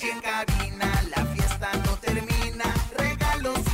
Y en cabina La fiesta no termina Regalos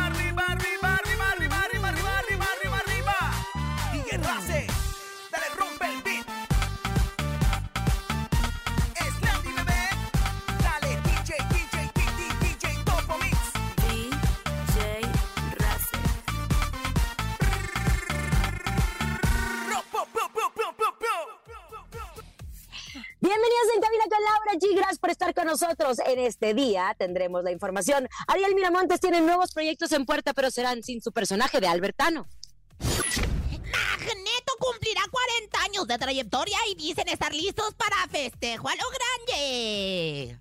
nosotros. En este día tendremos la información. Ariel Miramontes tiene nuevos proyectos en puerta, pero serán sin su personaje de Albertano. Magneto cumplirá 40 años de trayectoria y dicen estar listos para festejo a lo grande.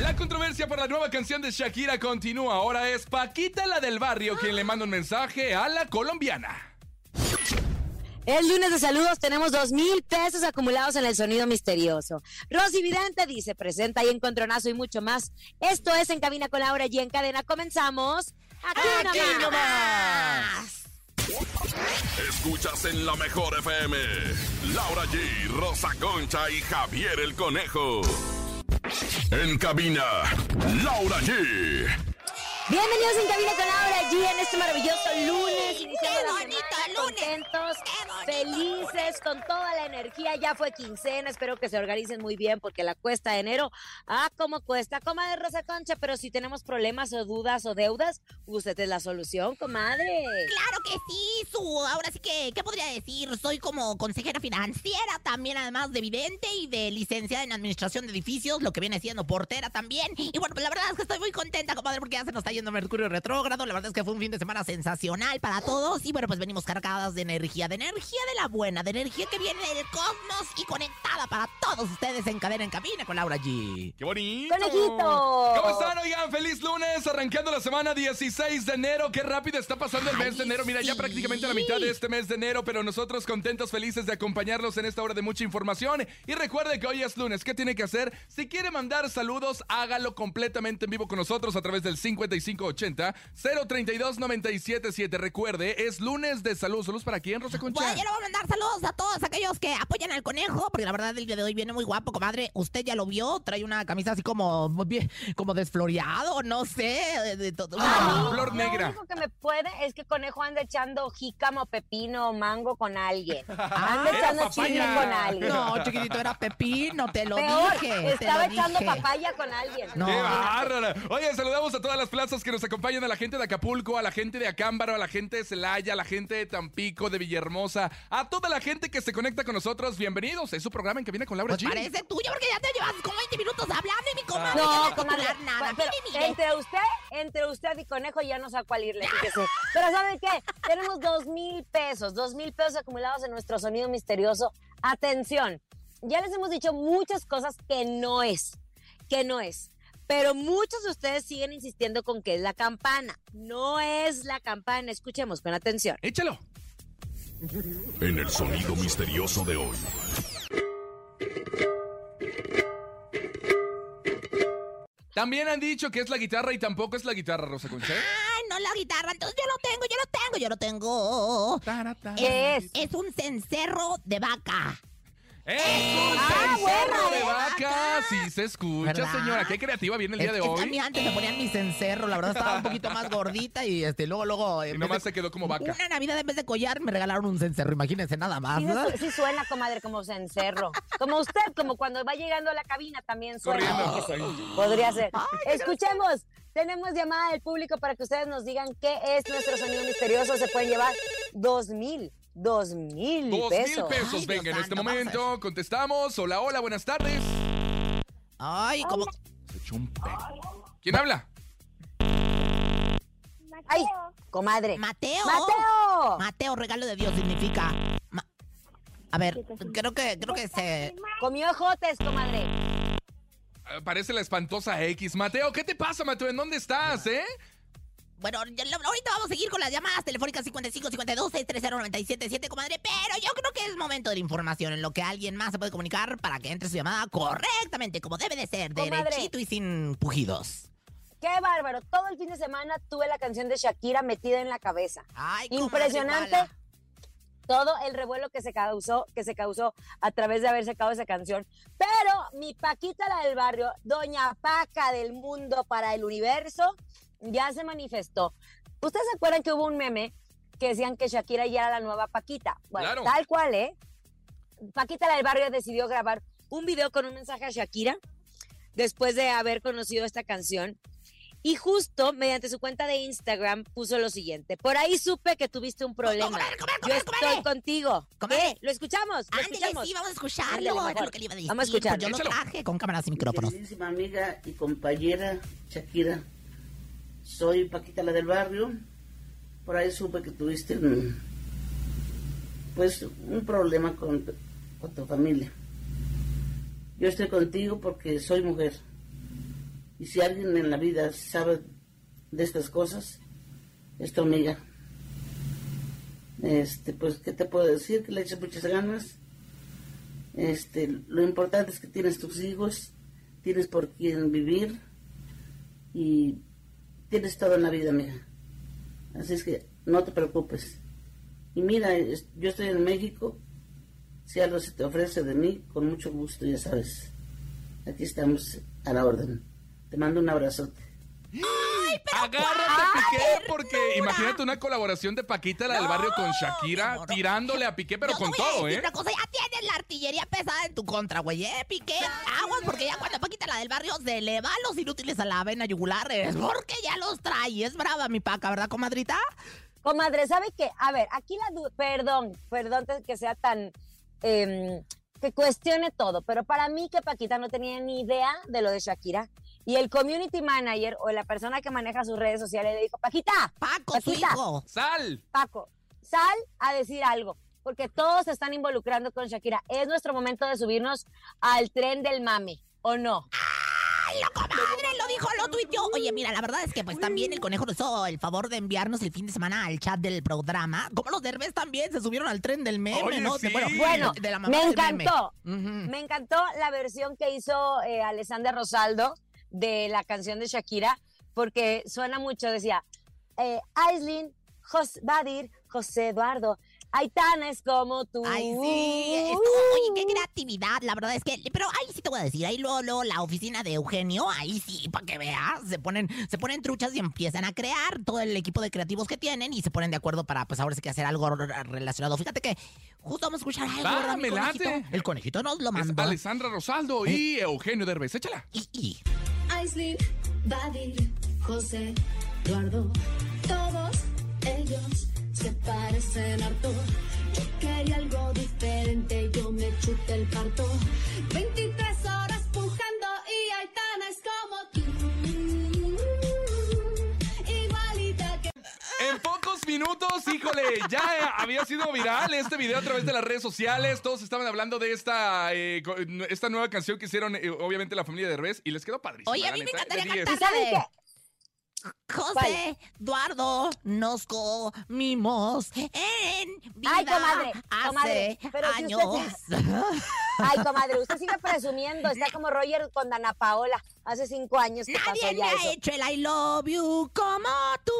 La controversia por la nueva canción de Shakira continúa. Ahora es Paquita la del barrio quien le manda un mensaje a la colombiana. El lunes de saludos tenemos dos mil pesos acumulados en el sonido misterioso. Rosy Vidente dice, presenta y encontronazo y mucho más. Esto es En Cabina con Laura G. En cadena comenzamos. Aquí, nomás. Escuchas en la mejor FM. Laura G, Rosa Concha y Javier el Conejo. En cabina, Laura G. Bienvenidos en Cabina con Laura G en este maravilloso lunes. Iniciando ¡Qué la bonito semana lunes! contentos, felices, con toda la energía. Ya fue quincena, espero que se organicen muy bien porque la cuesta de enero, ah, cómo cuesta, comadre Rosa Concha, pero si tenemos problemas o dudas o deudas, usted es la solución, comadre. Claro que sí, su. Ahora sí que, ¿qué podría decir? Soy como consejera financiera, también además de vidente y de licenciada en administración de edificios, lo que viene siendo portera también. Y bueno, pues la verdad es que estoy muy contenta, comadre, porque ya se nos está yendo Mercurio retrógrado. La verdad es que fue un fin de semana sensacional para todos. Y bueno, pues venimos cargadas de energía, de energía de la buena, de energía que viene del cosmos y conectada para todos ustedes en cadena en cabina con Laura G. ¡Qué bonito! ¡Conejito! ¿Cómo están? Oigan, feliz lunes, arrancando la semana 16 de enero. Qué rápido está pasando el mes de enero. Mira, ya prácticamente la mitad de este mes de enero, pero nosotros contentos, felices de acompañarlos en esta hora de mucha información. Y recuerde que hoy es lunes. ¿Qué tiene que hacer? Si quiere mandar saludos, hágalo completamente en vivo con nosotros a través del 5580 032 977. Recuerde, es lunes de salud. ¿Saludos para quién, Rosa Concha? Bueno, yo le voy a mandar saludos a todos aquellos que apoyan al conejo, porque la verdad el día de hoy viene muy guapo, comadre. Usted ya lo vio, trae una camisa así como bien, como desfloreado, no sé, de, de todo. Ah, Lo flor negra. único que me puede es que Conejo anda echando jícamo, pepino o mango con alguien. Anda Era echando chile con alguien. No, chiquitito, era pepino, te lo Peor, dije. estaba lo echando dije. papaya con alguien. No. ¡Qué bárbara! Oye, saludamos a todas las plazas que nos acompañan, a la gente de Acapulco, a la gente de Acámbaro, a la gente de Celaya, a la gente de Tampico, de Villahermosa, a toda la gente que se conecta con nosotros. Bienvenidos. Es su programa en que viene con Laura Pues G. parece tuyo, porque ya te llevas como 20 minutos hablando y mi comadre ya No, no comadre, nada. pero entre usted, entre usted y Conejo ya no sé a cuál irle, fíjese. Pero ¿saben qué? Tenemos dos mil pesos, dos mil pesos acumulados en nuestro sonido misterioso. Atención, ya les hemos dicho muchas cosas que no es, que no es. Pero muchos de ustedes siguen insistiendo con que es la campana. No es la campana. Escuchemos con atención. Échalo. En el sonido misterioso de hoy. También han dicho que es la guitarra y tampoco es la guitarra, Rosa Concha. Ay, no la guitarra, entonces yo lo tengo, yo lo tengo, yo lo tengo. ¿Qué es? Es un cencerro de vaca. ¡Es un Ah, cencerro de de vaca! Sí se escucha, ¿Verdad? señora. Qué creativa viene el día Es de que hoy. también antes me ponían mi cencerro, la verdad estaba un poquito más gordita y este luego, luego. Y nomás de- se quedó como vaca. Una Navidad en vez de collar me regalaron un cencerro, imagínense nada más. Sí, sí suena, comadre, como cencerro. Como usted, como cuando va llegando a la cabina también suena. Podría ser. Escuchemos. Tenemos llamada del público para que ustedes nos digan qué es nuestro sonido misterioso. Se pueden llevar dos mil, dos mil Dos pesos. mil pesos. Ay, Venga, Dios en este momento contestamos. Hola, hola, buenas tardes. Ay, como. Se echó un pedo. ¿Quién habla? Ay, comadre. Mateo. ¡Mateo! Mateo, regalo de Dios significa. Ma- A ver, creo que, creo que se. Comió ejotes, comadre. Ah, Parece la espantosa X. Mateo, ¿qué te pasa, Mateo? ¿En dónde estás, eh? Bueno, ahorita vamos a seguir con las llamadas telefónicas 55 52 630 977, comadre, pero yo creo que es momento de la información en lo que alguien más se puede comunicar para que entre su llamada correctamente, como debe de ser, Comadre. derechito y sin pujidos. Qué bárbaro. Todo el fin de semana tuve la canción de Shakira metida en la cabeza. Ay, Impresionante. todo el revuelo que se causó, que se causó a través de haber sacado esa canción. Pero mi Paquita, la del barrio, Doña Paca del mundo para el universo, ya se manifestó. ¿Ustedes se acuerdan que hubo un meme que decían que Shakira ya era la nueva Paquita? Bueno, Claro. tal cual, ¿eh? Paquita, la del barrio, decidió grabar un video con un mensaje a Shakira después de haber conocido esta canción. Y justo mediante su cuenta de Instagram puso lo siguiente. Por ahí supe que tuviste un problema. comadre, comadre, Yo comadre, estoy contigo. ¿Qué? ¿Lo escuchamos? ¿Lo escuchamos? sí, vamos a escucharlo. Lo que le iba a decir. Vamos a escuchar. Pues yo lo traje con cámaras y Mi micrófonos. queridísima amiga y compañera Shakira, soy Paquita la del barrio. Por ahí supe que tuviste un, pues un problema con, tu- familia. Yo estoy contigo porque soy mujer. Y si alguien en la vida sabe de estas cosas, es tu amiga. Este, pues, ¿qué te puedo decir? Que le eches muchas ganas. Este, lo importante es que tienes tus hijos, tienes por quién vivir y tienes todo en la vida, amiga. Así es que no te preocupes. Y mira, yo estoy en México. Si algo se te ofrece de mí, con mucho gusto, ya sabes. Aquí estamos a la orden. Te mando un abrazote. Agárrate, Piqué, porque imagínate una colaboración de Paquita, la del No, barrio, con mi Shakira, amor. tirándole a Piqué, pero Yo te con voy a todo, decir ¿eh? Una cosa, ya tienes la artillería pesada en tu contra, güey, ¿eh? Piqué, aguas, porque ya cuando Paquita la del barrio se le va a los inútiles a la vena yugular, es porque ya los trae. Es brava mi paca, ¿verdad, comadrita? Comadre, ¿sabe qué? A ver, aquí la duda, perdón, perdón te- que sea tan, em, que cuestione todo, pero para mí que Paquita no tenía ni idea de lo de Shakira y el community manager o la persona que maneja sus redes sociales le dijo, Paquita, Paco, su Paquita. hijo. ¡Sal! Paco, sal a decir algo, porque todos se están involucrando con Shakira. Es nuestro momento de subirnos al tren del mame, ¿o no? ¡Ay, la comadre! Lo dijo, lo tuiteó. Oye, mira, la verdad es que pues también el conejo nos hizo el favor de enviarnos el fin de semana al chat del programa. Como los derbés también se subieron al tren del meme, Oye, ¿no? sí. Bueno, Bueno, de la mamá me meme. encantó. Me encantó la versión que hizo eh, Alessandra Rosaldo de la canción de Shakira, porque suena mucho, decía, eh, Aislinn, Jos Badir, José Eduardo, Aitana es como tú. Ay, sí, esto- oye, qué creatividad, la verdad es que, pero ahí sí te voy a decir, ahí luego, luego la oficina de Eugenio, ahí sí, para que veas, se ponen, se ponen truchas y empiezan a crear todo el equipo de creativos que tienen y se ponen de acuerdo para, pues ahora sí que hacer algo relacionado. Fíjate que justo vamos a escuchar algo, Va, ¿verdad, mi me late. conejito? El conejito nos lo Es mandó. Alessandra Rosaldo y Eugenio Derbez. Échala. Y, y, Aislinn, Badir, José, Eduardo, todos ellos se parecen harto. Yo quería algo diferente, yo me chuté el parto. 23 horas En pocos minutos, híjole, ya había sido viral este video a través de las redes sociales. Todos estaban hablando de esta, eh, esta nueva canción que hicieron, eh, obviamente, la familia de Derbez y les quedó padrísimo. Oye, a mí me encantaría de 10. cantar. ¿Y saben de- José Eduardo, nos comimos en vida Ay, comadre, hace comadre, pero si años. usted Ay, comadre, usted sigue presumiendo. Está como Roger con Dana Paola hace cinco años que pasó Nadie me ya ha hecho el I love you como tú.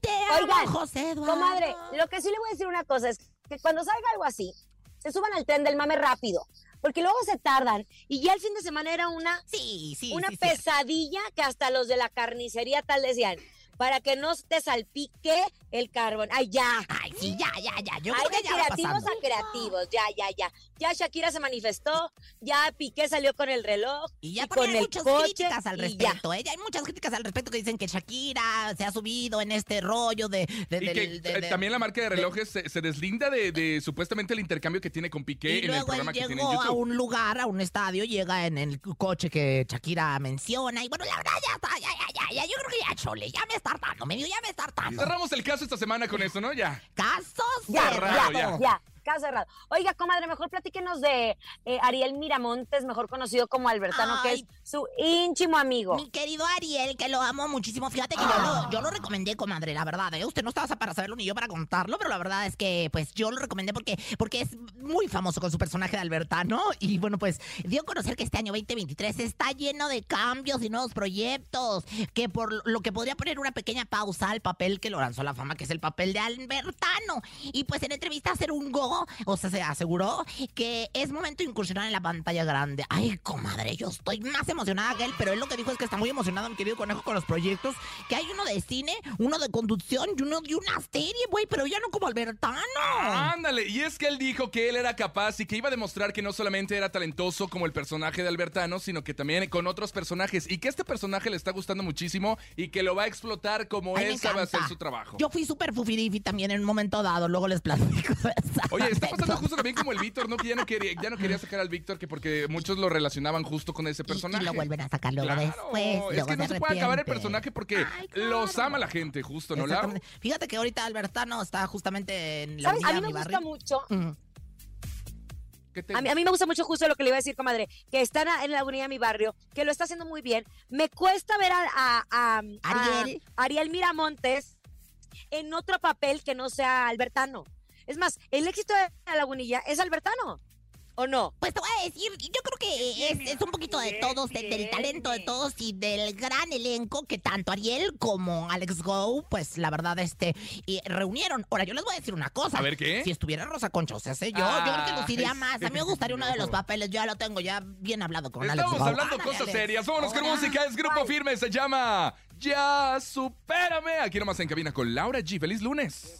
Te Oigan, amo, José Eduardo. Comadre, lo que sí le voy a decir una cosa es que cuando salga algo así, se suban al tren del mame rápido. Porque luego se tardan. Y ya el fin de semana era una, Sí, sí, una sí, pesadilla que hasta los de la carnicería tal decían. Para que no te salpique el carbón. Ay, ya. Ay, sí, ya, ya, ya. Yo Hay creo de que ya va creativos pasando. a creativos. Ya, ya, ya. Ya Shakira se manifestó. Ya Piqué salió con el reloj. Y ya con ponen el muchas coche, críticas al y ya. respecto. ¿eh? Ya hay muchas críticas al respecto que dicen que Shakira se ha subido en este rollo de. de- Y del- que de- eh, de- también la marca de relojes se, se deslinda de, de supuestamente el intercambio que tiene con Piqué Y en el luego él programa que tiene en llegó a un lugar, a un estadio, llega en el coche que Shakira menciona. Y bueno, la verdad ya está, ya, ya, ya, ya. Yo creo que ya chole, ya me está hartando, medio, ya me está hartando. Cerramos el caso esta semana con eso, ¿no? Ya. Casos Ya, Cerrado, ya, ya. ya. Caso cerrado. Oiga, comadre, mejor platíquenos de eh, Ariel Miramontes, mejor conocido como Albertano, que es su íntimo amigo. Mi querido Ariel, que lo amo muchísimo. Fíjate que yo, lo, yo lo recomendé, comadre, la verdad. ¿eh? Usted no estaba para saberlo ni yo para contarlo, pero la verdad es que pues yo lo recomendé porque, porque es muy famoso con su personaje de Albertano. Y bueno, pues dio a conocer que este año 2023 está lleno de cambios y nuevos proyectos. Que por lo que podría poner una pequeña pausa al papel que lo lanzó la fama, que es el papel de Albertano. Y pues en entrevista hacer un go, o sea, se aseguró que es momento de incursionar en la pantalla grande. Ay, comadre, yo estoy más emocionada que él, pero él lo que dijo es que está muy emocionado, mi querido conejo, con los proyectos. Que hay uno de cine, uno de conducción y uno de una serie, güey, pero ya no como Albertano. Ándale, y es que él dijo que él era capaz y que iba a demostrar que no solamente era talentoso como el personaje de Albertano, sino que también con otros personajes y que este personaje le está gustando muchísimo y que lo va a explotar como Ay, él sabe hacer su trabajo. Yo fui súper fufirifi también en un momento dado, luego les platico. Oye, está pasando justo también como el Víctor, ¿no? Que ya no quería, ya no quería sacar al Víctor, que porque muchos lo relacionaban justo con ese personaje. Y, lo vuelven a sacar luego Claro, después. es luego que no se puede acabar el personaje porque Ay, claro. los ama la gente, justo, ¿no, Lau? Fíjate que ahorita Albertano está justamente en la ¿Sabes? A unidad mí Mi me gusta Barrio. mucho. Mm. ¿Qué te- A mí, a mí me gusta mucho justo lo que le iba a decir, comadre, que está en- la unidad de mi barrio, que lo está haciendo muy bien. Me cuesta ver a, a- a- a Ariel. Ariel Miramontes en otro papel que no sea Albertano. Es más, el éxito de la lagunilla es Albertano, ¿o no? Pues te voy a decir, yo creo que es, es un poquito de todos, de- del talento de todos y del gran elenco que tanto Ariel como Alex Go, pues la verdad, este, y reunieron. Ahora, yo les voy a decir una cosa. A ver, ¿qué? Si estuviera Rosa Concha, o sea, sé yo, yo creo que luciría más. A mí me gustaría uno de los papeles, ya lo tengo ya bien hablado con Alex Estamos hablando Ándale, cosas Alex. serias. Vámonos con música. Es Grupo Firme. Se llama Ya Supérame. Aquí nomás en cabina con Laura G. Feliz lunes.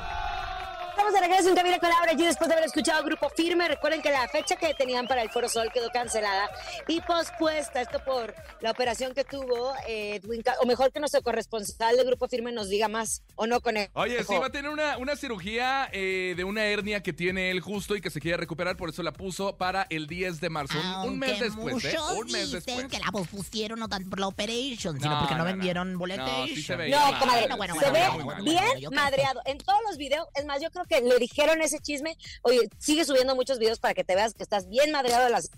Estamos de regreso en Cabina con Laura G después de haber escuchado Grupo Firme. Recuerden que la fecha que tenían para el Foro Sol quedó cancelada y pospuesta. Esto por la operación que tuvo eh, Edwin, o mejor que nuestro corresponsal de Grupo Firme nos diga más, ¿o no con él? Oye, sí, va a tener una, una cirugía eh, de una hernia que tiene él justo y que se quiere recuperar, por eso la puso para el 10 de marzo. Un, un mes después, ¿eh? muchos Un mes dicen después. que la pospusieron no tanto por la operation, sino No, porque no, no, no. vendieron No, boletation. sí se veía No, comadre, Bueno, bueno, se bueno, ve bien madreado. En todos los videos, es más, yo creo que le dijeron ese chisme. Oye, sigue subiendo muchos videos para que te veas que estás bien madreado de las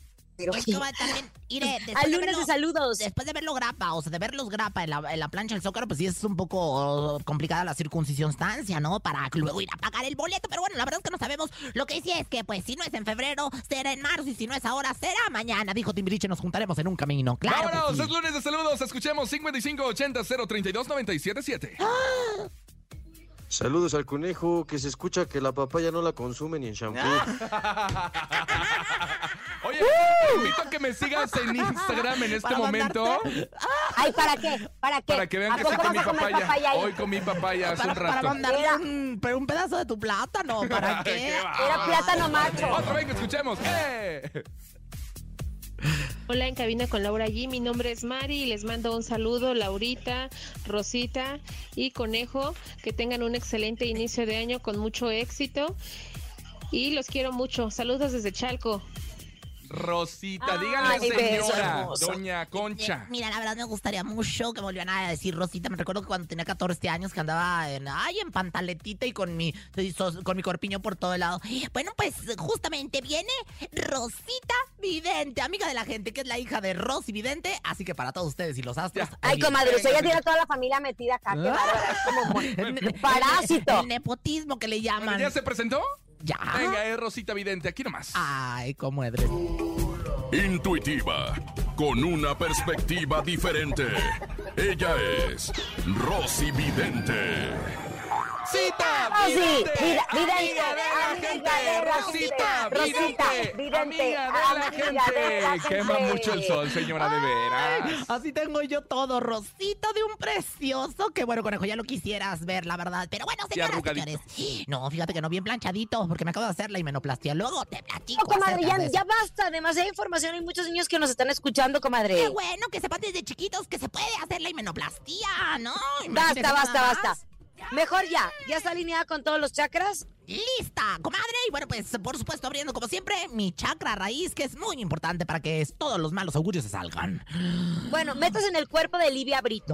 comadre, también, iré, después de lunes de verlo- saludos. Después de verlo grapa, o sea, de verlos grapa en la, en la plancha del Zócalo, pues sí es un poco oh, complicada la circuncisiónstancia, ¿no? Para luego ir a pagar el boleto. Pero bueno, la verdad es que no sabemos. Lo que sí es que, pues, si no es en febrero, será en marzo. Y si no es ahora, será mañana. Dijo Timbiriche, nos juntaremos en un camino. Claro. que Vámonos, sí. es lunes de saludos. Escuchemos 5580 032 977. Saludos al conejo, que se escucha que la papaya no la consume ni en shampoo. Oye, te invito a que me sigas en Instagram en este Para momento. mandarte- Ay, ¿para qué? ¿Para qué? Para que vean ¿A que sí poco comí vas a comer papaya. papaya ahí? Hoy comí papaya hace Para, un para rato. mandarle Era- un, pero un pedazo de tu plátano. ¿Para qué? Era plátano macho. Otra vez que escuchemos. ¡Eh! Hola, en cabina con Laura G. Mi nombre es Mari y les mando un saludo, Laurita, Rosita y Conejo. Que tengan un excelente inicio de año con mucho éxito. Y los quiero mucho. Saludos desde Chalco. Rosita, Ay, díganle beso señora, doña Concha. Mira, la verdad me gustaría mucho que me volvieran a decir Rosita. Me recuerdo que cuando tenía 14 años que andaba en, ay, en pantaletita y con mi, con mi corpiño por todo lado. Bueno, pues justamente viene Rosita Vidente, amiga de la gente, que es la hija de Rosy Vidente. Así que para todos ustedes y los astros. Ya. Ay, comadre, usted ya tiene a toda la familia metida acá. Qué Ah. Es como El parásito. El nepotismo que le llaman. ¿Ya se presentó? Ya. Venga, es Rosita Vidente, aquí nomás. Ay, cómo edres. Intuitiva, con una perspectiva diferente. Ella es Rosy Vidente. ¡Cita! Rosy, Vidente, vida- vidente, amiga de la amiga gente. Rosita. Rosita, vidente, vidente, amiga de la amiga de la gente. Quema gente. mucho el sol, señora, de veras. Así tengo yo todo, Rosita de un precioso. Que bueno, conejo, ya lo quisieras ver, la verdad. Pero bueno, señoras, arrugadito. señores. No, fíjate que no, bien planchadito, porque me acabo de hacer la himenoplastia. Luego te platico. No, comadre, acerca ya, ya basta. Demasiada información. Hay muchos niños que nos están escuchando, comadre. Qué bueno que sepan desde chiquitos que se puede hacer la himenoplastia, ¿no? Imagínense Basta, basta, basta. Mejor ya. ¿Ya está alineada con todos los chakras? Lista, comadre. Y bueno, pues por supuesto, abriendo como siempre mi chakra raíz, que es muy importante para que todos los malos augurios se salgan. Bueno, metas en el cuerpo de Livia Brito.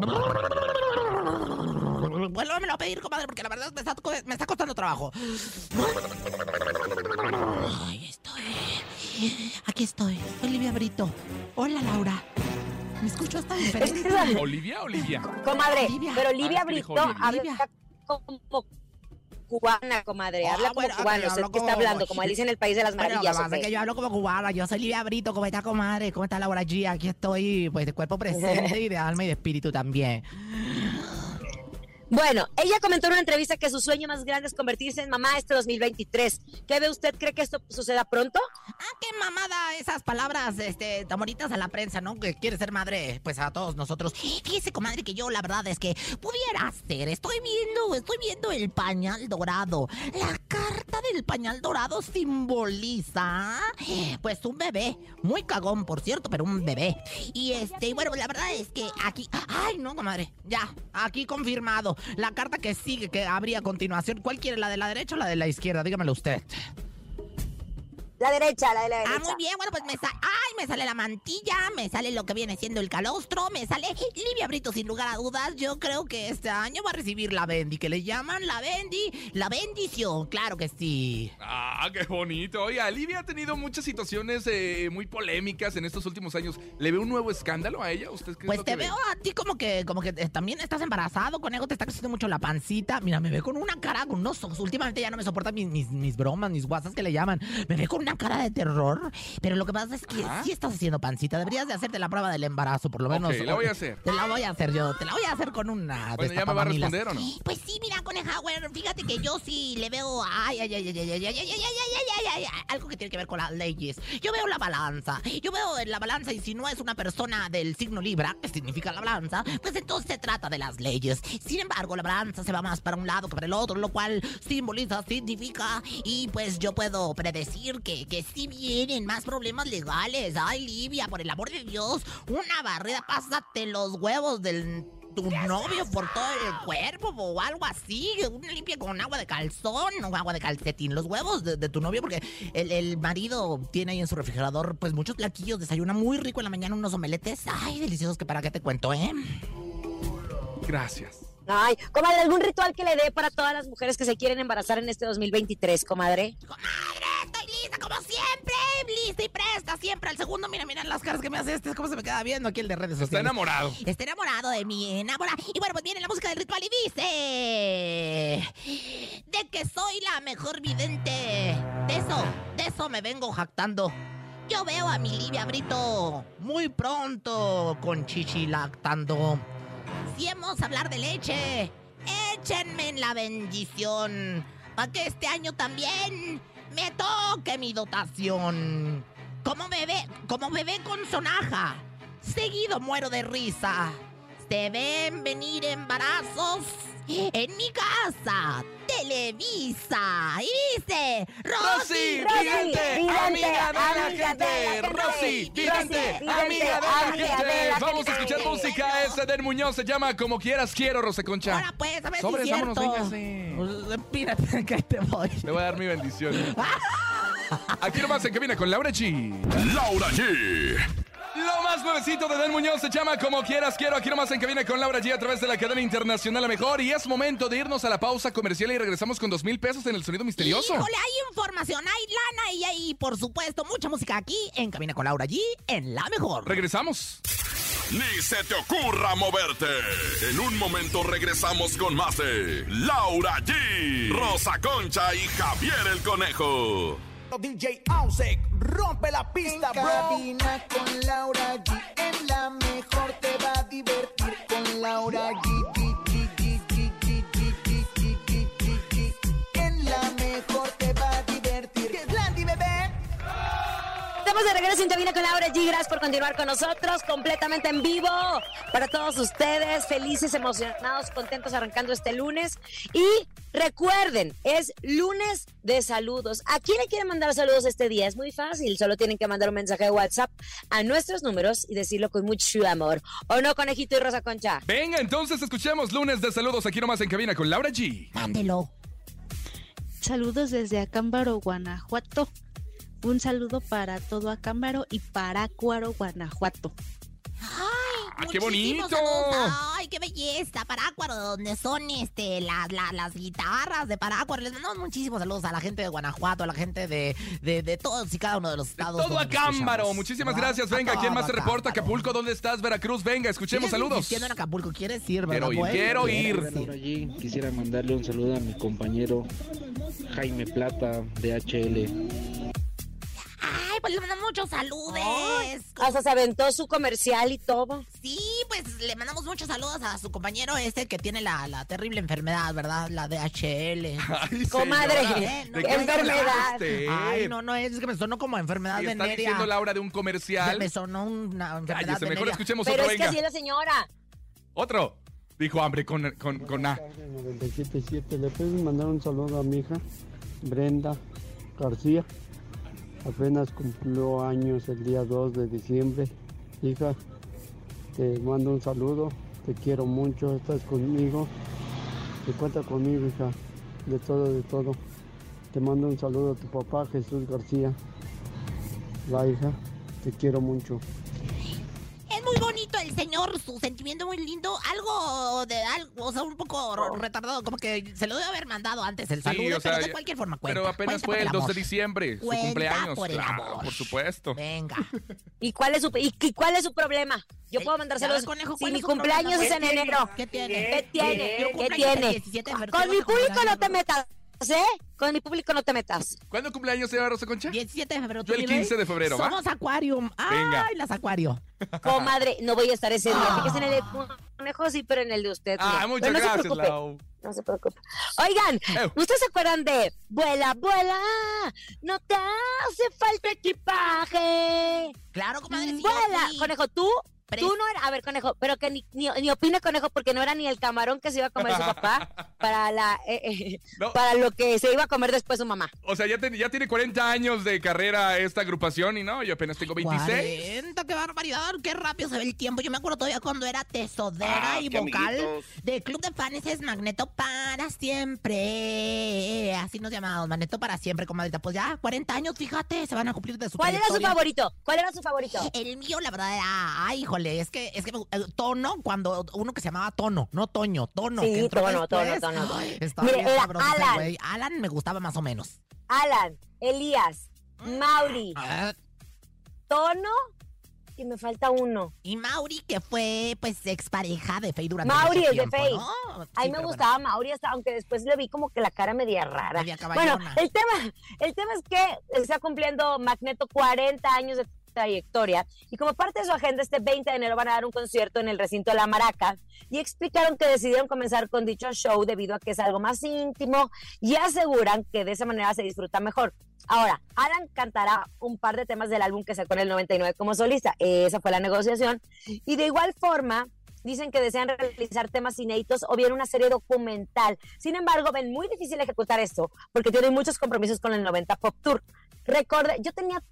Vuélvamelo a pedir, comadre, porque la verdad me está, co- me está costando trabajo. Ahí estoy. Aquí estoy. Olivia Brito. Hola, Laura. Me escucho hasta diferente. ¿Olivia, Olivia? Comadre, Livia. pero Livia Ah, que Brito Olivia. habla como cubana, comadre. Ah, Habla como bueno, cubano. ok, O sea, hablo ¿qué está hablando? Como Alicia en el País de las Bueno, Maravillas. lo que ¿o pasa es qué? que yo hablo como cubana. Yo soy Livia Brito. ¿Cómo está, comadre? ¿Cómo está Laura G? Aquí estoy, pues, de cuerpo presente y de alma y de espíritu también. Bueno, ella comentó en una entrevista que su sueño más grande es convertirse en mamá este 2023. ¿Qué ve usted? ¿Cree que esto suceda pronto? Ah, qué mamada esas palabras, este, tan bonitas a la prensa, ¿no? Que quiere ser madre, pues a todos nosotros. Fíjese, comadre, que yo la verdad es que pudiera ser. Estoy viendo, estoy viendo el pañal dorado. La carta del pañal dorado simboliza, pues un bebé. Muy cagón, por cierto, pero un bebé. Y este, bueno, la verdad es que aquí, ay, no, comadre, ya, aquí confirmado. La carta que sigue, que habría a continuación, ¿cuál quiere, la de la derecha o la de la izquierda? Dígamelo usted. La derecha, la de la derecha. Ah, muy bien, bueno, pues me sale. ¡Ay! Me sale la mantilla, me sale lo que viene siendo el calostro, me sale Livia Brito, sin lugar a dudas. Yo creo que este año va a recibir la bendi, que le llaman la bendi, la bendición, claro que sí. Ah, qué bonito. Oiga, Olivia ha tenido muchas situaciones eh, muy polémicas en estos últimos años. ¿Le ve un nuevo escándalo a ella? ¿Usted qué es Pues lo te que ve? veo a ti como que, como que eh, también estás embarazado, conejo, te está creciendo mucho la pancita. Mira, me ve con una cara, con unos ojos. Últimamente ya no me soportan mis, mis, mis bromas, mis guasas que le llaman. Me ve con una cara de terror. Pero lo que pasa es que Ajá. sí estás haciendo pancita. Deberías de hacerte la prueba del embarazo, por lo menos. Ok, la voy a hacer. Te la voy a hacer yo. Te la voy a hacer con una. Bueno, ¿ya me va a responder o no? Pues sí, mira, coneja, bueno, fíjate que yo sí le veo. Ay, ay, ay, ay, ay, ay, ay, ay, ay, ay, ay, ay, ay, ay, algo que tiene que ver con las leyes. Yo veo la balanza. Yo veo en la balanza y si no es una persona del signo Libra, que significa la balanza, pues entonces se trata de las leyes. Sin embargo, la balanza se va más para un lado que para el otro, lo cual simboliza, significa. Y pues yo puedo predecir que, que sí vienen más problemas legales. Ay, Livia, por el amor de Dios, una barrera, pásate los huevos del tu novio por todo el cuerpo o algo así. Una limpia con agua de calzón o agua de calcetín. Los huevos de, de tu novio, porque el, el marido tiene ahí en su refrigerador pues muchos plaquillos. Desayuna muy rico en la mañana unos omeletes. Ay, deliciosos que para qué te cuento, ¿eh? Gracias. Ay, comadre, ¿algún ritual que le dé para todas las mujeres que se quieren embarazar en este 2023, comadre? Comadre, como siempre. Lista y presta siempre al segundo. Mira, mira las caras que me hace este. Es como se me queda viendo aquí el de redes Está sociales. enamorado. Está enamorado de mí, enamorado. Y bueno, pues viene la música del ritual y dice... De que soy la mejor vidente. De eso, de eso me vengo jactando. Yo veo a mi Livia Brito muy pronto con Chichi lactando. Si hemos hablar de leche, échenme en la bendición. Para que este año también me toque mi dotación. Como bebé, como bebé con sonaja. Seguido muero de risa. Se ven venir embarazos en mi casa. Televisa. Y dice, Rosy, Rosy, vidente, vidente, amiga de la amiga de la gente. Rosy, vidente, amiga de la amiga de gente. la Vamos a escuchar música. Es Eden Muñoz, se llama Como Quieras Quiero, Rosa Concha. Ahora pues, a ver Sobres, si es vámonos, véngase. Espírate, que ahí te voy. Le voy a dar mi bendición. Aquí nomás en cabina con Laura G. Laura G. Más nuevecito de Dan Muñoz se llama Como Quieras Quiero. Aquí nomás en cabina con Laura G a través de la cadena internacional La Mejor. Y es momento de irnos a la pausa comercial y regresamos con dos mil pesos en el sonido misterioso. Híjole, hay información, hay lana y hay, por supuesto, mucha música aquí en Cabina con Laura G en La Mejor. Regresamos. Ni se te ocurra moverte. En un momento regresamos con más de Laura G, Rosa Concha y Javier el Conejo. DJ Ausek, rompe la pista, En bro. cabina con Laura G. En la mejor te va a divertir con Laura G. Estamos de regreso en Cabina con Laura G. Gracias por continuar con nosotros, completamente en vivo. Para todos ustedes, felices, emocionados, contentos arrancando este lunes. Y recuerden, es lunes de saludos. ¿A quién le quieren mandar saludos este día? Es muy fácil, solo tienen que mandar un mensaje de WhatsApp a nuestros números y decirlo con mucho amor. ¿O no, conejito y Rosa Concha? Venga, entonces escuchemos lunes de saludos aquí nomás en cabina con Laura G. Mándelo. Saludos desde Acámbaro, Guanajuato. Un saludo para todo Acámbaro y para Acuaro, Guanajuato. Ay, qué muchísimos bonito! saludos. Ay, qué belleza. Parácuaro, donde son este las, las, las guitarras de Parácuaro. Les mandamos muchísimos saludos a la gente de Guanajuato, a la gente de, de, de todos y cada uno de los estados. Todo Acámbaro. Muchísimas Ah, gracias. a Venga, ¿quién más se reporta? Acapulco, ¿dónde estás? Veracruz, venga, escuchemos ¿Sigues saludos. insistiendo en Acapulco? ¿Quieres ir, Quiero ir, quiero ir. ¿Quieres Laura G, quisiera mandarle un saludo a mi compañero Jaime Plata de HL. Ay, pues le mandamos muchos saludos. Hasta se aventó su comercial y todo. Sí, pues le mandamos muchos saludos a su compañero este que tiene la, la terrible enfermedad, ¿verdad? La DHL. Ay, Comadre, señora, ¿de ¿de qué enfermedad? Ay, no, no, es que me sonó como enfermedad Y está venérea. diciendo Laura de un Me, comercial. me sonó una enfermedad Cállese, mejor venérea. escuchemos Pero otro, es que así es la señora. Otro. Dijo hambre con, con, con A. 977, ¿le puedes mandar un saludo a mi hija Brenda García? Apenas cumplió años el día 2 de diciembre. Hija, te mando un saludo, te quiero mucho, estás conmigo. Te cuenta conmigo, hija, de todo, de todo. Te mando un saludo a tu papá, Jesús García. La hija, te quiero mucho. Muy bonito el señor, su sentimiento muy lindo. Algo de algo, o sea, un poco r- retardado, como que se lo debe haber mandado antes el Sí, saludo, o sea, pero de cualquier forma cuenta. Pero apenas cuenta fue el 2 de diciembre, su Cuenta cumpleaños. por el Claro, amor. por supuesto. Venga. ¿Y cuál es su, y, y cuál es su problema? Yo puedo mandar ya saludos. ves, conejo, si ¿cuál mi cumpleaños problema? es en ¿Qué tiene? enero. ¿Qué tiene? ¿Qué tiene? ¿Qué tiene? el 17 de febrero, Con mi público no te metas, ¿eh? Con mi público no te metas. ¿Cuándo cumpleaños se Rosa Concha? 17 de febrero. Yo el ¿tú, mi rey? 15 de febrero, ¿va? Somos Aquarium. Ay, Venga. las Acuario. Comadre, no voy a estar ese día. Fíjese en el de conejo, sí, pero en el de usted. Ah, no. muchas no gracias, Lau. No se preocupe. Oigan, Eh. ¿ustedes se acuerdan de Vuela, vuela? No te hace falta equipaje. Claro, comadre. sí, Vuela. sí. Conejo, tú. Pres- Tú no eras, a ver, conejo, pero que ni, ni, ni opine conejo porque no era ni el camarón que se iba a comer su papá para la eh, eh, No. para lo que se iba a comer después su mamá. O sea, ya, ten- ya tiene 40 años de carrera esta agrupación y no, yo apenas tengo 26. 40, qué barbaridad, qué rápido se ve el tiempo. Yo me acuerdo todavía cuando era tesodera Ah, y vocal amiguitos. de Club de Fans es Magneto para siempre. Así nos llamamos, Magneto para siempre, comadita. Pues ya, 40 años, fíjate, se van a cumplir de su ¿Cuál era su favorito? ¿Cuál era su favorito? El mío, la verdad, era, ay, híjole, es que, es que eh, Tono, cuando uno que se llamaba Tono, no Toño, Tono. Sí, que entró Tono, Tono, después. Tono. Ay, estaba Mire, bien Alan. güey. Alan me gustaba más o menos. Alan, Elías, Mauri, Ah, Tono y me falta uno. Y Mauri, que fue, pues, expareja de Faye durante Mauri es de Faye. ¿no? A mí me gustaba Mauri, hasta, aunque después le vi como que la cara media rara. Media Bueno, el tema, el tema es que está cumpliendo Magneto 40 años de trayectoria y como parte de su agenda este 20 de enero van a dar un concierto en el recinto de La Maraca y explicaron que decidieron comenzar con dicho show debido a que es algo más íntimo y aseguran que de esa manera se disfruta mejor. Ahora, Alan cantará un par de temas del álbum que sacó en el 99 como solista. Esa fue la negociación. Y de igual forma, dicen que desean realizar temas inéditos o bien una serie documental. Sin embargo, ven muy difícil ejecutar esto porque tienen muchos compromisos con el 90 Pop Tour. Recorde, yo tenía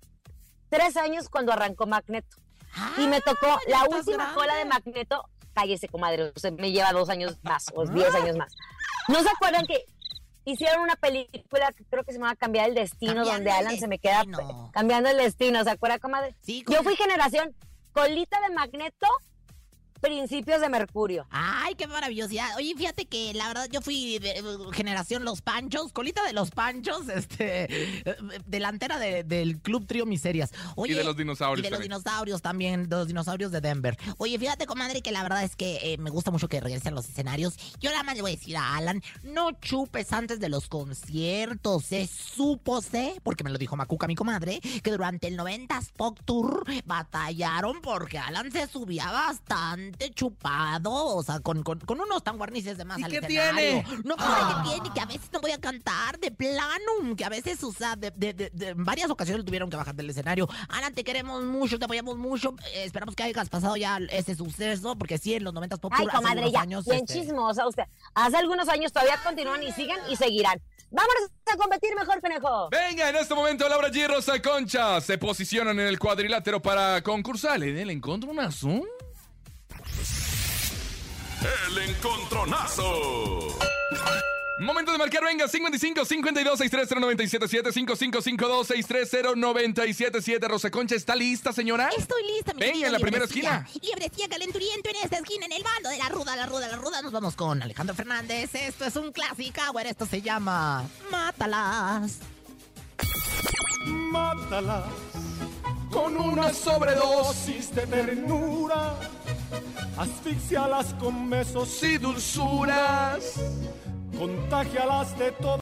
tres años cuando arrancó Magneto y me tocó Ah, ya la última grande. cola de Magneto. Cállese, comadre, usted me lleva dos años más o diez años más. ¿No se acuerdan que hicieron una película que creo que se llama Cambiar el Destino, Cambiando donde Alan se me queda cambiando el destino. ¿Se acuerda, comadre? Sí, Yo fui generación colita de magneto, principios de mercurio. Ay, qué maravillosidad. Oye, fíjate que la verdad yo fui de, eh, generación Los Panchos, colita de Los Panchos, este, eh, delantera de- del Club Trío Miserias. Oye, Y de los dinosaurios Y de los también. dinosaurios también, de los dinosaurios de Denver. Oye, fíjate, comadre, que la verdad es que eh, me gusta mucho que regresen los escenarios. Yo nada más le voy a decir a Alan, no chupes antes de los conciertos. Se supose, porque me lo dijo Macuca, mi comadre, que durante el 90s Pop Tour batallaron porque Alan se subía bastante chupado, o sea, con, con, con unos tan guarnices de más ¿Y al qué escenario. tiene? No, comadre, ¿qué tiene? Que a veces no voy a cantar de planum, que a veces, o sea, de, de- de- de- en varias ocasiones tuvieron que bajar del escenario. Alan, te queremos mucho, te apoyamos mucho. eh, esperamos que hayas pasado ya ese suceso, porque sí, en los 90 Pop Ay, hace comadre, algunos ya, años, bien este, chismosa usted. Hace algunos años todavía continúan y siguen y seguirán. Vámonos a competir mejor, conejo. Venga, en este momento Laura G y Rosa Concha se posicionan en el cuadrilátero para concursar en el encontronazo. El encontronazo. Momento de marcar, venga, 55 52 630 977 5552 630 977 Rosa Concha, ¿está lista, señora? Estoy lista, mi Venga, en la primera esquina. Liebrecilla calenturiento en esta esquina, en el bando de la ruda, la ruda, la ruda. Nos vamos con Alejandro Fernández. Esto es un clásico, bueno, esto se llama Mátalas. Mátalas con una sobredosis de ternura. Asfixialas con besos y dulzuras. Contagialas de todo.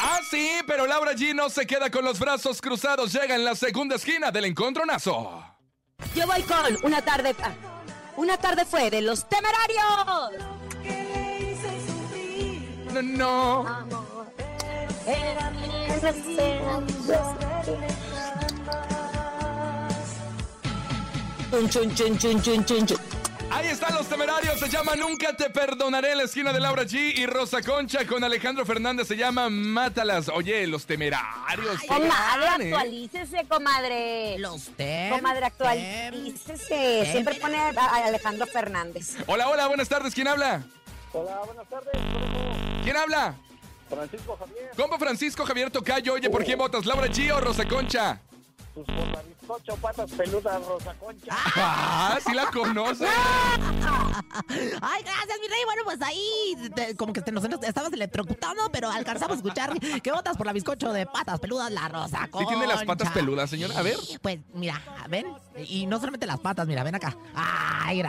Ah, sí, pero Laura G no se queda con los brazos cruzados. Llega en la segunda esquina del encontronazo. Yo voy con una tarde. ah, Una tarde fue de los temerarios. No, no. Chun, chun, chun, chun, chun, chun, chun. Ahí están los temerarios, se llama Nunca te perdonaré en la esquina de Laura G y Rosa Concha con Alejandro Fernández se llama Mátalas. Oye, los temerarios. ¿qué Comadre, eh? actualícese, comadre. Los tem. Comadre, actualícese. Siempre pone a a Alejandro Fernández. Hola, hola, buenas tardes, ¿quién habla? Hola, buenas tardes. ¿Quién habla? Francisco Javier. Compa Francisco Javier Tocayo, oye, ¿por quién votas? ¿Laura G o Rosa Concha? Tus por la bizcocho, patas peludas, Rosa Concha. Ah, sí la conoce. Ay, gracias, mi rey. Bueno, pues ahí te- como que te, nos, nos estabas electrocutando, pero alcanzamos a escuchar que votas por la bizcocho de patas peludas, la rosa ¿Sí tiene las patas Concha. peludas, señora? A ver. Pues mira, ven. Y no solamente las patas, mira, ven acá. Ay,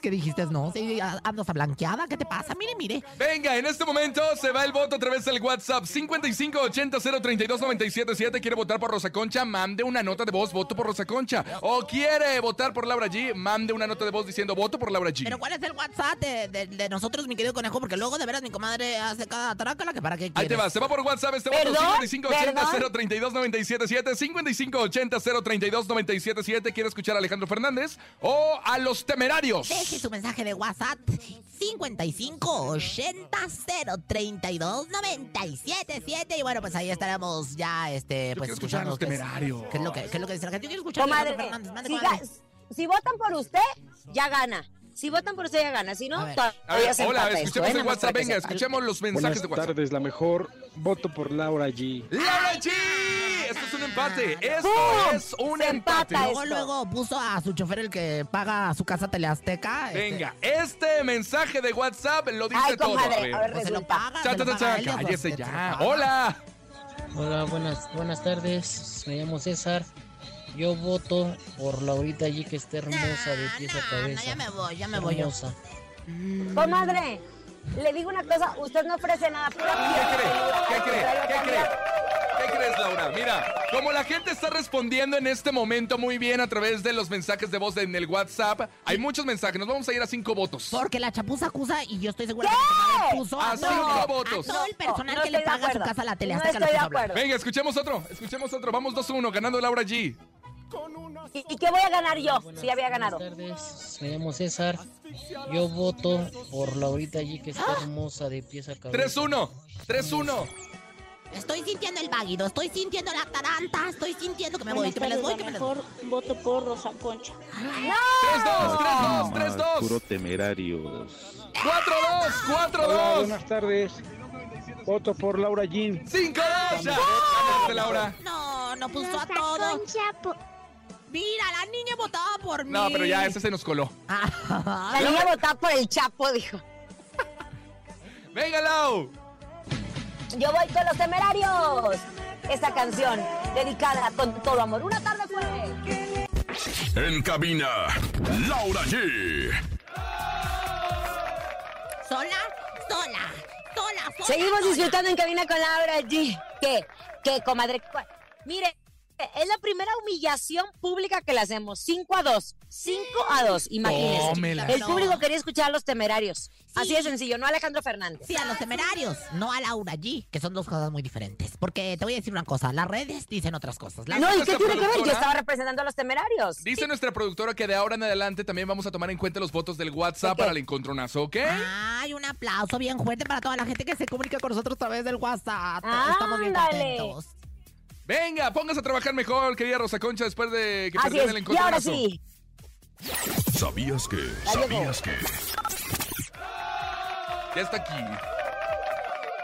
¿Qué dijiste? No, sí, andas a blanqueada. ¿Qué te pasa? Mire, mire. Venga, en este momento se va el voto a través del WhatsApp 5580-032-977. ¿Quiere votar por Rosa Concha? Mande una nota de voz, voto por Rosa Concha. ¿O quiere votar por Laura G? Mande una nota de voz diciendo voto por Laura G. Pero ¿cuál es el WhatsApp de, de- de nosotros, mi querido conejo? Porque luego de veras mi comadre hace cada trácala que para qué Ahí quieres. te va, se va por WhatsApp este voto ¿Perdón? 5580-032-977 5580-032-977 ¿Quiere escuchar a Alejandro Fernández o a los temerarios? Deje su mensaje de WhatsApp 55 80 032 977 y bueno pues ahí estaremos ya este pues a los qué es- qué es lo que qué es lo que dice la gente yo quiero escuchar a Comadre, Fernández mande, si, comadre. si votan por usted, ya gana. Si votan por usted, ya gana. Si no, A ver, todavía se hola, esto, escuchemos ¿eh? el WhatsApp. Venga, escuchemos los mensajes Buenas de WhatsApp. tardes, la mejor voto por Laura G. ¡Laura G! Es un empate. Esto es un empate. Luego, luego puso a su chofer el que paga su casa teleazteca. este, Venga, este mensaje de WhatsApp lo dice Ay, todo. comadre, a ver, Pues se lo resulta. paga, cha, él, cállese pues, ya. Hola. Hola, buenas, buenas tardes. Me llamo César. Yo voto por Laurita allí que está hermosa de pies a cabeza. ya me voy, ya me voy yo. Hermosa. Comadre, le digo una cosa, usted no ofrece nada. Pura ¿Qué cree? ¿Qué cree? ¿Qué crees, Laura? Mira, como la gente está respondiendo en este momento muy bien a través de los mensajes de voz en el WhatsApp, hay muchos mensajes. Nos vamos a ir a cinco votos. Porque la chapuza acusa y yo estoy segura que mi comadre puso A todo- cinco votos. a todo el personal No que le paga su acuerdo. casa a la No teleazteca. estoy de habla. Venga, escuchemos otro. Escuchemos otro. Vamos 2-1, ganando Laura G. ¿Y, y qué voy a ganar yo? Si ya había ganado. Buenas tardes. Me llamo César. Yo voto por Laurita allí que está hermosa de pies a cabeza. 3-1. 3-1. Estoy sintiendo el váguido, estoy sintiendo la taranta, estoy sintiendo que me voy, que me les voy, que me les mejor voto por Rosa Concha. 3-2, 3-2, 3-2. Puro temerarios. 4-2, Hola, 4-2. buenas tardes. Voto por Laura Jean. ¡Cinco, dos! Ya, ganaste, Laura. No, no puso a todo. Mira, la niña votaba por mí. No, pero ya ese se nos coló. La niña votaba por el Chapo, dijo. ¡Venga, Lau! Yo voy con los temerarios. Esta canción dedicada con todo amor. Una tarde fue. En cabina, Laura G. ¿Sola? Sola. Sola, sola. Seguimos sola. disfrutando en cabina con Laura G. ¿Qué? ¿Qué, comadre? ¿Cuál? Mire, es la primera humillación pública que le hacemos. 5 a 2. 5 a 2. Imagínense. Tómela. El público quería escuchar a los temerarios. Así de sencillo, no a Alejandro Fernández. Sí, a los temerarios, no a Laura G, que son dos cosas muy diferentes. Porque te voy a decir una cosa, las redes dicen otras cosas. Las- No, ¿y qué tiene que ver? Yo estaba representando a los temerarios. Dice nuestra productora que de ahora en adelante también vamos a tomar en cuenta los votos del WhatsApp para el encontronazo, ¿ok? Ay, un aplauso bien fuerte para toda la gente que se comunica con nosotros a través del WhatsApp. Estamos bien Ándale. contentos. Venga, póngase a trabajar mejor, querida Rosa Concha, después de que Así perdieron es. el Y ahora sí. ¿Sabías que? Ya llegó. ¿Sabías que? Ya está aquí.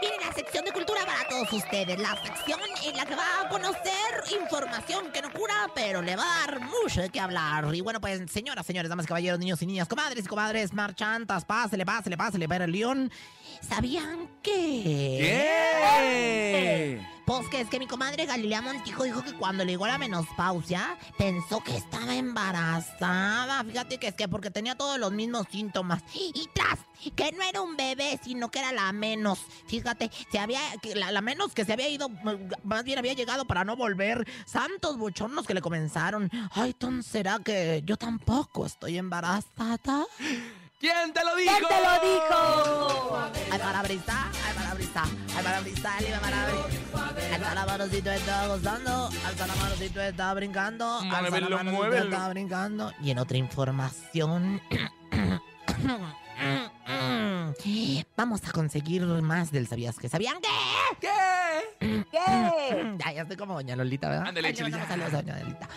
Miren la sección de cultura para todos ustedes. La sección en la que va a conocer información que no cura, pero le va a dar mucho de qué hablar. Y bueno, pues, señoras, señores, damas, caballeros, niños y niñas, comadres y comadres, marchantas, pásele, pásele, pásele, ver el león. ¿Sabían que? ¿Qué? Pues que es que mi comadre Galilea Montijo dijo que cuando le llegó la menopausia pensó que estaba embarazada. Fíjate que es que porque tenía todos los mismos síntomas. Y tras, que no era un bebé, sino que era la menos. Fíjate, se había, la, menos que se había ido, más bien había llegado para no volver. Santos bochornos que le comenzaron. Ay, entonces será que yo tampoco estoy embarazada. ¿Quién te lo dijo? ¿Quién te lo dijo? Ay, parabrisa, ay, parabrisa, ay, parabrisa, libre parabrisa. Alza la mano si tú estás gozando, alza la mano si tú estás brincando, alza la Muévelo, mano si tú muévelo. estás brincando. Y en otra información... Vamos a conseguir más del ¿Sabías que? ¿Sabían qué? ¿Qué? Ya, ya estoy como Doña Lolita, ¿verdad? Ándale, Ay, saludos Doña Lolita.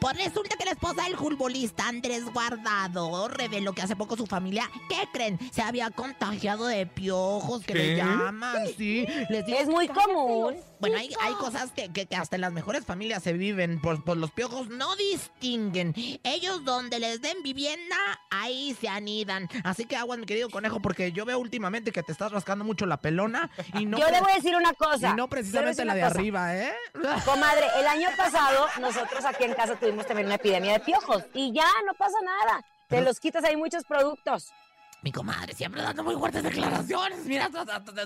Pues resulta que la esposa del futbolista Andrés Guardado reveló que hace poco su familia, ¿qué creen? Se había contagiado de piojos que ¿Qué? le llaman, sí. Les digo- Es muy común. Bueno, hay, hay cosas que, que- que hasta en las mejores familias se viven, pues, pues los piojos no distinguen. Ellos donde les den vivienda, ahí se anidan. Así que aguas, mi querido conejo, porque yo veo últimamente que te estás rascando mucho la pelona y no... Yo le voy a decir una cosa. y no precisamente la de cosa. arriba, ¿eh? Comadre, el año pasado nosotros aquí en casa tuvimos también una epidemia de piojos y ya no pasa nada. Te los quitas, hay muchos productos. Mi comadre siempre dando muy fuertes declaraciones. Mira,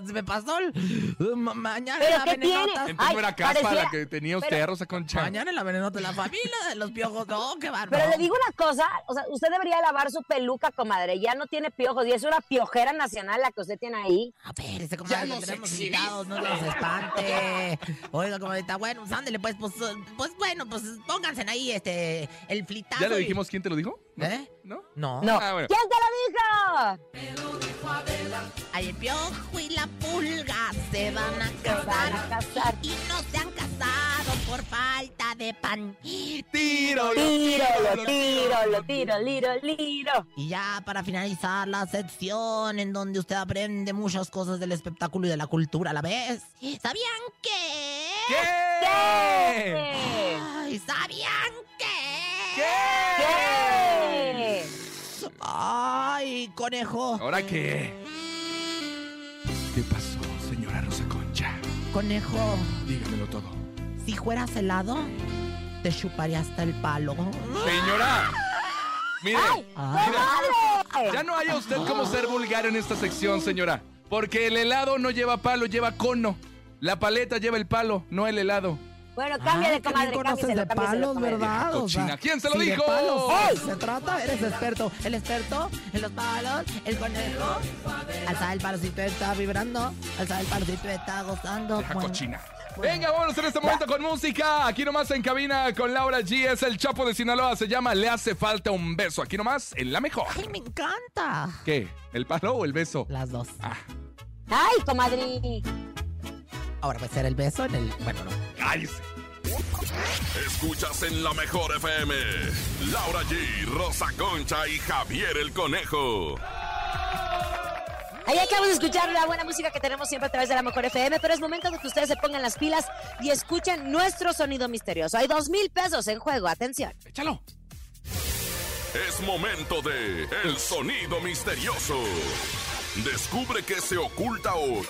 se me pasó el... ma- mañana ¿Pero en la venenota. Entonces no era caspa la que tenía usted, pero- Rosa Concha. Mañana en la venenota de la familia de los piojos. No, qué bárbaro. Pero le digo una cosa, o sea, usted debería lavar su peluca, comadre. Ya no tiene piojos y es una piojera nacional la que usted tiene ahí. A ver, ese comadre que tenemos invitados, no nos espante. Oiga, comadrita, bueno, pues ándele, pues, pues, eh, pues bueno, pues pónganse ahí este, el flitazo. ¿Ya le y- dijimos quién te lo dijo? ¿No? ¿Eh? ¿No? No. No. Ah, bueno. ¿Quién te lo dijo? Ay, el piojo y la pulga se van a casar. a casar. Y no se han casado por falta de pan. Tíralo, Tíralo, tíralo, tiro, liro, liro. Y ya para finalizar la sección en donde usted aprende muchas cosas del espectáculo y de la cultura a la vez. ¿Sabían que? ¿Qué? Ay, ¿sabían que? ¿Qué? Ay, conejo. ¿Ahora qué? ¿Qué pasó, señora Rosa Concha? Conejo, Dígamelo todo. si fueras helado, te chuparía hasta el palo. Señora. Mire, Ay. mira, ya no haya usted como ser vulgar en esta sección, señora. Porque el helado no lleva palo, lleva cono. La paleta lleva el palo, no el helado. Bueno, cámbiale, Ay, qué comadre, conoces de palos. ¿verdad? O Cochina, sea, ¿quién se lo si de dijo? palos ¡Ay! se trata, eres experto. El experto en los palos, el conejo. Alza el palo si tú estás vibrando. Alza el palo si tú estás gozando. Deja Bueno, cochina. Venga, vámonos en este momento con música. Aquí nomás en cabina con Laura G. Es el Chapo de Sinaloa. Se llama Le hace falta un beso. Aquí nomás en la mejor. Ay, me encanta. ¿Qué? ¿El palo o el beso? Las dos. Ah, Ay, comadre. Ahora va a ser el beso en el. Bueno, no. cállese. Escuchas en la mejor FM. Laura G, Rosa Concha y Javier el Conejo. Ahí acabamos de escuchar la buena música que tenemos siempre a través de la Mejor FM, pero es momento de que ustedes se pongan las pilas y escuchen nuestro sonido misterioso. Hay dos mil pesos en juego, atención. Échalo. Es momento de El Sonido Misterioso. Descubre qué se oculta hoy.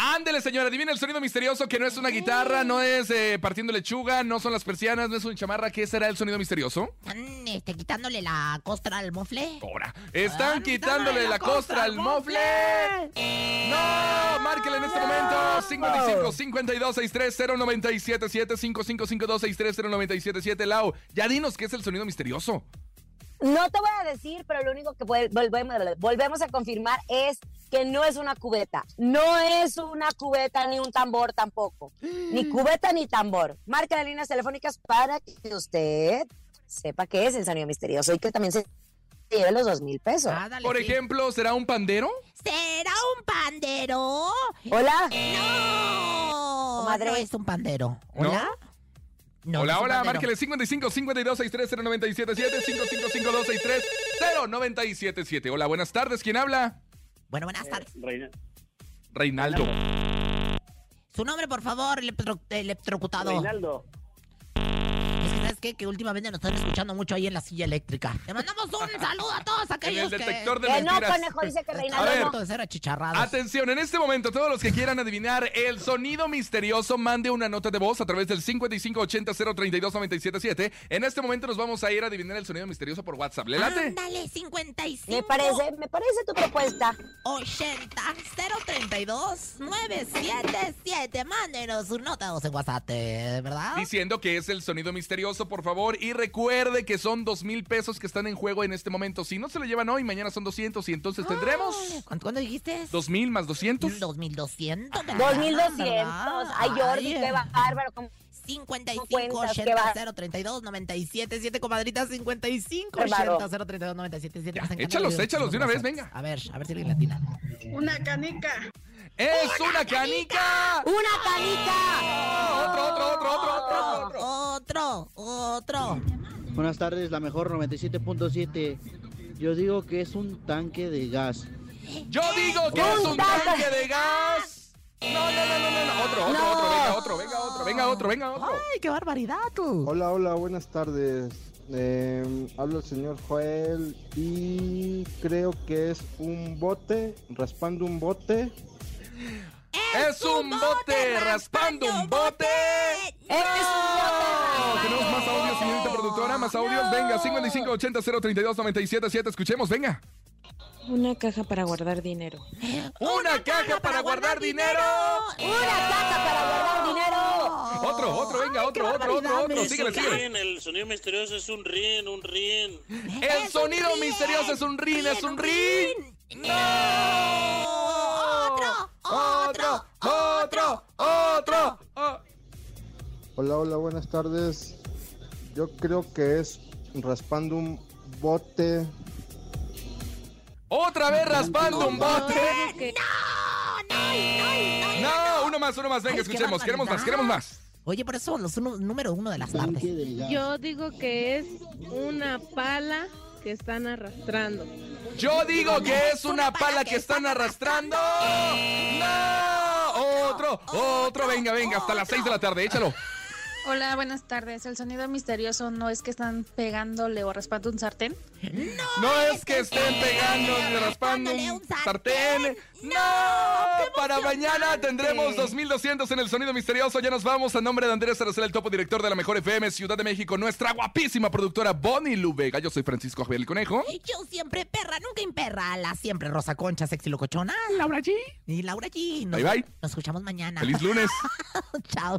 Ándele, señora, adivina el sonido misterioso que no es una guitarra, no es eh, partiendo lechuga, no son las persianas, no es un chamarra. ¿Qué será el sonido misterioso? Están este, quitándole la costra al mofle. Ahora, están quitándole la costra al mofle. No, márquele en este momento 55 52 63 0977 5552 63 0977 Lau. Ya dinos qué es el sonido misterioso. No te voy a decir, pero lo único que vol- volvemos, volvemos a confirmar es que no es una cubeta. No es una cubeta ni un tambor tampoco. Ni cubeta ni tambor. Marca las líneas telefónicas para que usted sepa qué es el sonido misterioso y que también se lleve los dos mil pesos. Por ejemplo, ¿será un pandero? ¿Será un pandero? Hola. No. Comadre. No es un pandero. ¿Hola? No, no hola, hola, márquele 55 52 63 0977 5552 63 0977 Hola, buenas tardes, ¿quién habla? Bueno, buenas tardes. Reinaldo. Su nombre, por favor, electro- electrocutado. Reinaldo. Que, ¿sabes qué? Que últimamente nos están escuchando mucho ahí en la silla eléctrica. Le mandamos un saludo a todos aquellos En el detector que... de Que no, mentiras. conejo, dice que A Reinaldo ver. no. punto de ser achicharrados. Atención, en este momento, todos los que quieran adivinar el sonido misterioso, mande una nota de voz a través del 5580-032-977. En este momento nos vamos a ir a adivinar el sonido misterioso por WhatsApp. ¿Le late? Ándale, 55. Me parece, me parece tu propuesta. 80 032 977. Mándenos un nota de voz en WhatsApp. ¿verdad? Diciendo que es el sonido misterioso, por favor. Y recuerde que son dos mil pesos que están en juego en este momento. Si no se lo llevan hoy, mañana son 200 y entonces tendremos ¿Cuánto, cuánto dijiste? dos mil más 200. 2200. ¿verdad? 2200. ¿verdad? Ay, Jordi, qué bárbaro. ¿cómo 55 cuentas? ¿Qué 80 va? 032 977 comadrita 55 Bárbaro. 80 032 977 Ya, Nos encanta échalos, leer échalos de una vez, venga. A ver, a ver si alguien latina. Una canica. ¡Es una canica! ¡Una canica! Otro, otro, otro, otro, otro, otro. Otro, otro. Buenas tardes, la mejor 97.7. Yo digo que es un tanque de gas. Yo digo que es un tanque de gas. No, no, no, no, no, no. Otro, otro, No. otro, venga, otro, venga, otro, venga, otro, venga, otro. Ay, qué barbaridad tú. Hola, hola, buenas tardes. Eh, hablo el señor Joel y creo que es un bote, raspando un bote. Es un bote raspando un bote. ¡Es un Tenemos más audios, señorita productora, más audios. Venga, 5580 032 977 Escuchemos, venga. Una caja para guardar dinero. Una caja para guardar dinero. ¡Una caja para guardar dinero! Otro, otro, venga, otro, otro, otro, otro. Síguele, síguele. el sonido misterioso es un rin, un rin. El sonido misterioso es un rin, es un rin. Otro, Otro, otro, otro. Oh. Hola, hola, buenas tardes. Yo creo que es raspando un bote. Otra vez raspando un bote. Que- No, uno más, uno más. Venga, escuchemos. Queremos más, queremos más. Oye, por eso los uno- número uno de las tardes. Yo digo que es una pala que están arrastrando. Yo digo que es una pala que están arrastrando. ¡No! Otro, otro. Venga, venga, hasta las 6 de la tarde. Échalo. Hola, buenas tardes. El sonido misterioso no es que están pegándole o raspando un sartén. No es que estén pegando ni raspando un sartén. No. Para mañana tendremos 2200 en el sonido misterioso. Ya nos vamos a nombre de Andrés Aracel, el topo director de la Mejor FM Ciudad de México, nuestra guapísima productora Bonnie Lubega. Yo soy Francisco Javier el Conejo. Yo siempre perra, nunca imperra. La siempre Rosa Concha, sexy locochona. Laura G. Y Laura G. Nos, Bye, bye. Nos escuchamos mañana. Feliz lunes. Chao.